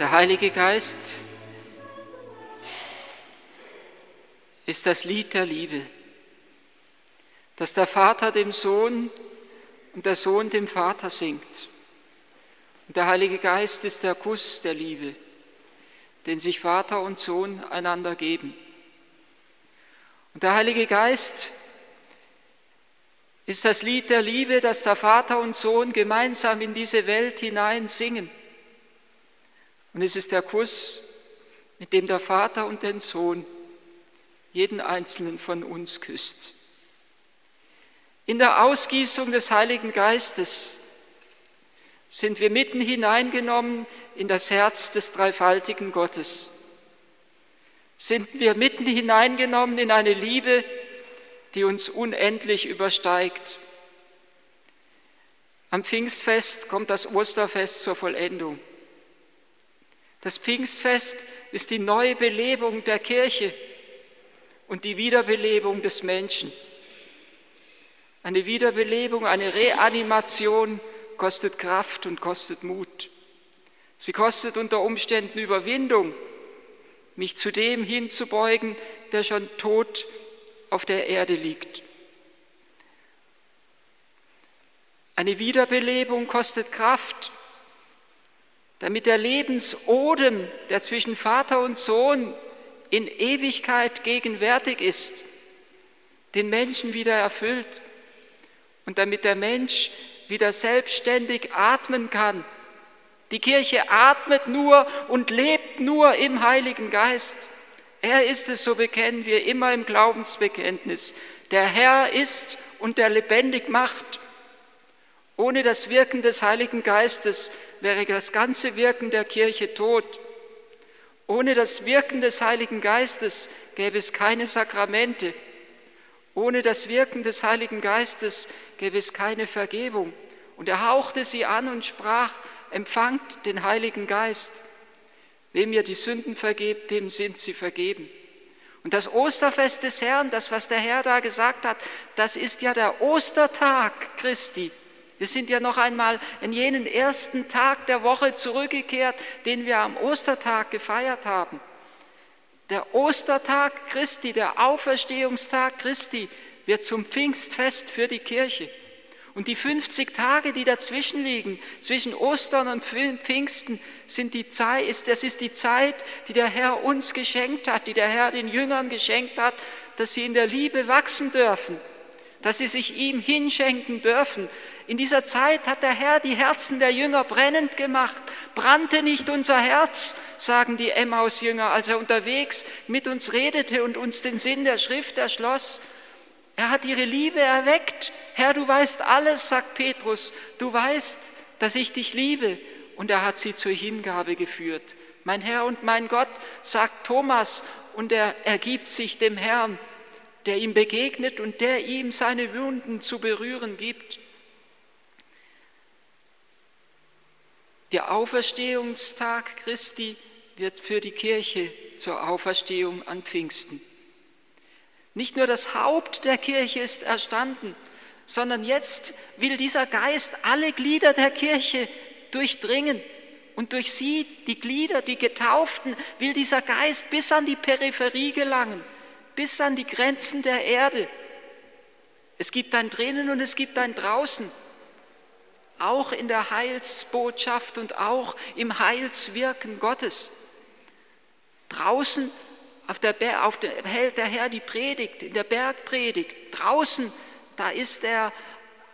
Der Heilige Geist ist das Lied der Liebe, das der Vater dem Sohn und der Sohn dem Vater singt. Und der Heilige Geist ist der Kuss der Liebe, den sich Vater und Sohn einander geben. Und der Heilige Geist ist das Lied der Liebe, das der Vater und Sohn gemeinsam in diese Welt hinein singen. Und es ist der Kuss, mit dem der Vater und den Sohn jeden einzelnen von uns küsst. In der Ausgießung des Heiligen Geistes sind wir mitten hineingenommen in das Herz des dreifaltigen Gottes. Sind wir mitten hineingenommen in eine Liebe, die uns unendlich übersteigt. Am Pfingstfest kommt das Osterfest zur Vollendung. Das Pfingstfest ist die neue Belebung der Kirche und die Wiederbelebung des Menschen. Eine Wiederbelebung, eine Reanimation kostet Kraft und kostet Mut. Sie kostet unter Umständen Überwindung, mich zu dem hinzubeugen, der schon tot auf der Erde liegt. Eine Wiederbelebung kostet Kraft, damit der Lebensodem, der zwischen Vater und Sohn in Ewigkeit gegenwärtig ist, den Menschen wieder erfüllt und damit der Mensch wieder selbstständig atmen kann. Die Kirche atmet nur und lebt nur im Heiligen Geist. Er ist es, so bekennen wir immer im Glaubensbekenntnis. Der Herr ist und der lebendig macht. Ohne das Wirken des Heiligen Geistes wäre das ganze Wirken der Kirche tot. Ohne das Wirken des Heiligen Geistes gäbe es keine Sakramente. Ohne das Wirken des Heiligen Geistes gäbe es keine Vergebung. Und er hauchte sie an und sprach, empfangt den Heiligen Geist. Wem ihr die Sünden vergebt, dem sind sie vergeben. Und das Osterfest des Herrn, das, was der Herr da gesagt hat, das ist ja der Ostertag Christi. Wir sind ja noch einmal in jenen ersten Tag der Woche zurückgekehrt, den wir am Ostertag gefeiert haben. Der Ostertag Christi, der Auferstehungstag Christi wird zum Pfingstfest für die Kirche. Und die 50 Tage, die dazwischen liegen, zwischen Ostern und Pfingsten, sind die Zeit, ist, das ist die Zeit, die der Herr uns geschenkt hat, die der Herr den Jüngern geschenkt hat, dass sie in der Liebe wachsen dürfen, dass sie sich ihm hinschenken dürfen, in dieser Zeit hat der Herr die Herzen der Jünger brennend gemacht. Brannte nicht unser Herz, sagen die Emmaus-Jünger, als er unterwegs mit uns redete und uns den Sinn der Schrift erschloss. Er hat ihre Liebe erweckt. Herr, du weißt alles, sagt Petrus. Du weißt, dass ich dich liebe. Und er hat sie zur Hingabe geführt. Mein Herr und mein Gott, sagt Thomas, und er ergibt sich dem Herrn, der ihm begegnet und der ihm seine Wunden zu berühren gibt. Der Auferstehungstag Christi wird für die Kirche zur Auferstehung an Pfingsten. Nicht nur das Haupt der Kirche ist erstanden, sondern jetzt will dieser Geist alle Glieder der Kirche durchdringen. Und durch sie, die Glieder, die Getauften, will dieser Geist bis an die Peripherie gelangen, bis an die Grenzen der Erde. Es gibt ein drinnen und es gibt ein draußen auch in der Heilsbotschaft und auch im Heilswirken Gottes. Draußen auf der, auf der, hält der Herr die Predigt, in der Bergpredigt. Draußen, da ist er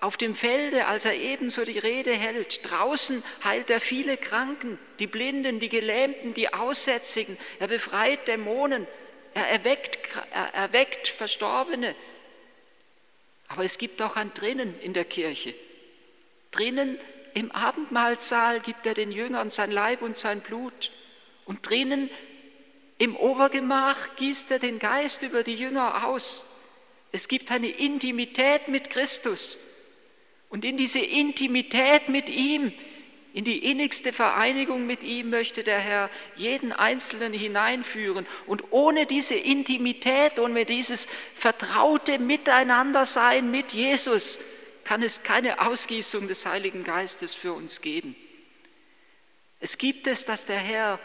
auf dem Felde, als er ebenso die Rede hält. Draußen heilt er viele Kranken, die Blinden, die Gelähmten, die Aussätzigen. Er befreit Dämonen, er erweckt, er erweckt Verstorbene. Aber es gibt auch ein Drinnen in der Kirche. Drinnen im Abendmahlsaal gibt er den Jüngern sein Leib und sein Blut. Und drinnen im Obergemach gießt er den Geist über die Jünger aus. Es gibt eine Intimität mit Christus. Und in diese Intimität mit ihm, in die innigste Vereinigung mit ihm möchte der Herr jeden Einzelnen hineinführen. Und ohne diese Intimität, ohne dieses vertraute Miteinandersein mit Jesus, kann es keine Ausgießung des Heiligen Geistes für uns geben. Es gibt es, dass der Herr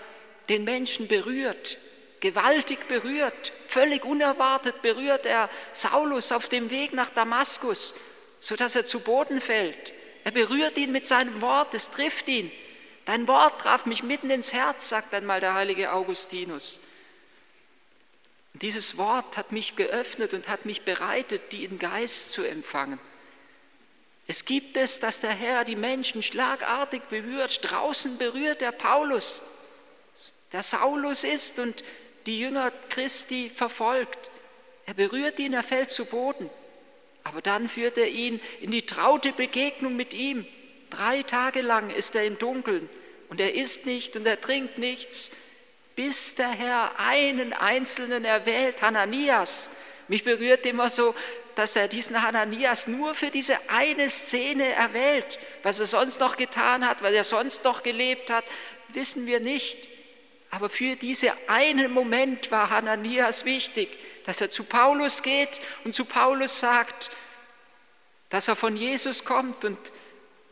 den Menschen berührt, gewaltig berührt, völlig unerwartet berührt er Saulus auf dem Weg nach Damaskus, sodass er zu Boden fällt. Er berührt ihn mit seinem Wort, es trifft ihn. Dein Wort traf mich mitten ins Herz, sagt einmal der heilige Augustinus. Dieses Wort hat mich geöffnet und hat mich bereitet, den Geist zu empfangen. Es gibt es, dass der Herr die Menschen schlagartig berührt. Draußen berührt er Paulus, der Saulus ist und die Jünger Christi verfolgt. Er berührt ihn, er fällt zu Boden. Aber dann führt er ihn in die traute Begegnung mit ihm. Drei Tage lang ist er im Dunkeln und er isst nicht und er trinkt nichts, bis der Herr einen Einzelnen erwählt, Hananias. Mich berührt immer so, dass er diesen Hananias nur für diese eine Szene erwählt. Was er sonst noch getan hat, was er sonst noch gelebt hat, wissen wir nicht. Aber für diesen einen Moment war Hananias wichtig, dass er zu Paulus geht und zu Paulus sagt, dass er von Jesus kommt und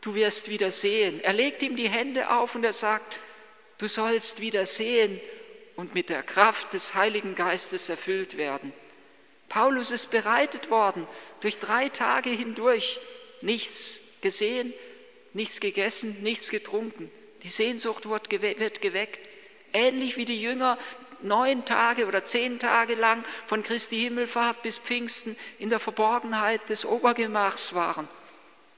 du wirst wieder sehen. Er legt ihm die Hände auf und er sagt, du sollst wieder sehen und mit der Kraft des Heiligen Geistes erfüllt werden. Paulus ist bereitet worden, durch drei Tage hindurch nichts gesehen, nichts gegessen, nichts getrunken. Die Sehnsucht wird geweckt, ähnlich wie die Jünger neun Tage oder zehn Tage lang von Christi Himmelfahrt bis Pfingsten in der Verborgenheit des Obergemachs waren,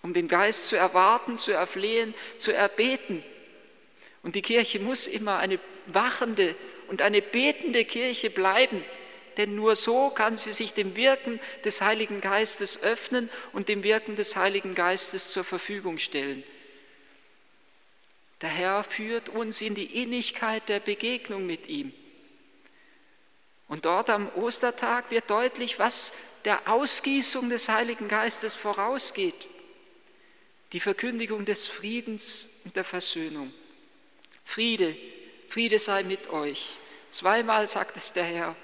um den Geist zu erwarten, zu erflehen, zu erbeten. Und die Kirche muss immer eine wachende und eine betende Kirche bleiben, denn nur so kann sie sich dem Wirken des Heiligen Geistes öffnen und dem Wirken des Heiligen Geistes zur Verfügung stellen. Der Herr führt uns in die Innigkeit der Begegnung mit ihm. Und dort am Ostertag wird deutlich, was der Ausgießung des Heiligen Geistes vorausgeht. Die Verkündigung des Friedens und der Versöhnung. Friede, Friede sei mit euch. Zweimal sagt es der Herr.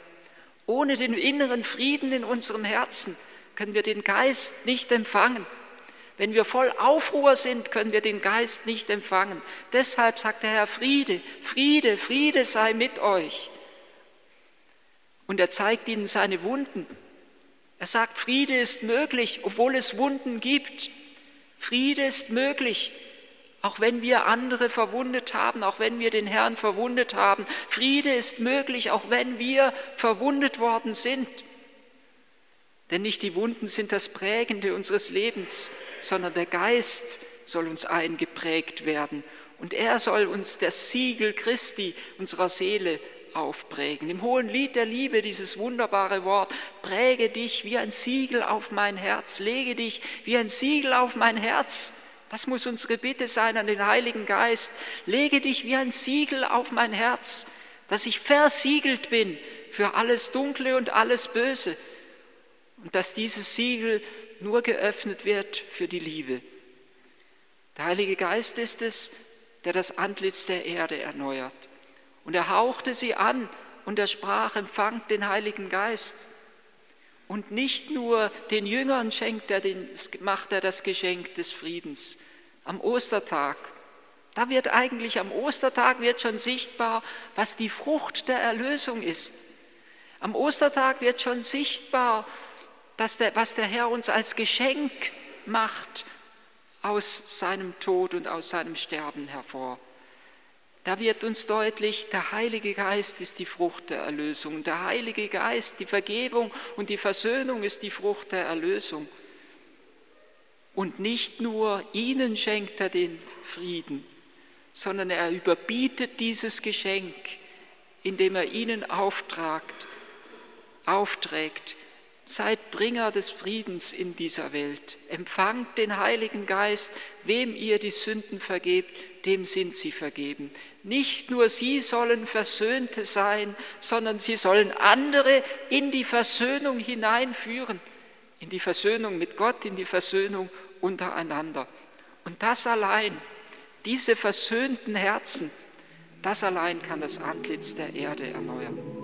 Ohne den inneren Frieden in unserem Herzen können wir den Geist nicht empfangen. Wenn wir voll Aufruhr sind, können wir den Geist nicht empfangen. Deshalb sagt der Herr Friede, Friede, Friede sei mit euch. Und er zeigt ihnen seine Wunden. Er sagt, Friede ist möglich, obwohl es Wunden gibt. Friede ist möglich, auch wenn wir andere verwundet haben, auch wenn wir den Herrn verwundet haben. Friede ist möglich, auch wenn wir verwundet worden sind. Denn nicht die Wunden sind das Prägende unseres Lebens, sondern der Geist soll uns eingeprägt werden. Und er soll uns das Siegel Christi unserer Seele aufprägen. Im hohen Lied der Liebe dieses wunderbare Wort, präge dich wie ein Siegel auf mein Herz, lege dich wie ein Siegel auf mein Herz. Das muss unsere Bitte sein an den Heiligen Geist. Lege dich wie ein Siegel auf mein Herz, dass ich versiegelt bin für alles Dunkle und alles Böse und dass dieses Siegel nur geöffnet wird für die Liebe. Der Heilige Geist ist es, der das Antlitz der Erde erneuert. Und er hauchte sie an und er sprach, empfangt den Heiligen Geist. Und nicht nur den Jüngern schenkt er den, macht er das Geschenk des Friedens. Am Ostertag, da wird eigentlich am Ostertag wird schon sichtbar, was die Frucht der Erlösung ist. Am Ostertag wird schon sichtbar, dass der, was der Herr uns als Geschenk macht aus seinem Tod und aus seinem Sterben hervor da wird uns deutlich, der Heilige Geist ist die Frucht der Erlösung. Der Heilige Geist, die Vergebung und die Versöhnung ist die Frucht der Erlösung. Und nicht nur ihnen schenkt er den Frieden, sondern er überbietet dieses Geschenk, indem er ihnen auftragt, aufträgt, Seid Bringer des Friedens in dieser Welt. Empfangt den Heiligen Geist, wem ihr die Sünden vergebt, dem sind sie vergeben. Nicht nur sie sollen Versöhnte sein, sondern sie sollen andere in die Versöhnung hineinführen, in die Versöhnung mit Gott, in die Versöhnung untereinander. Und das allein, diese versöhnten Herzen, das allein kann das Antlitz der Erde erneuern.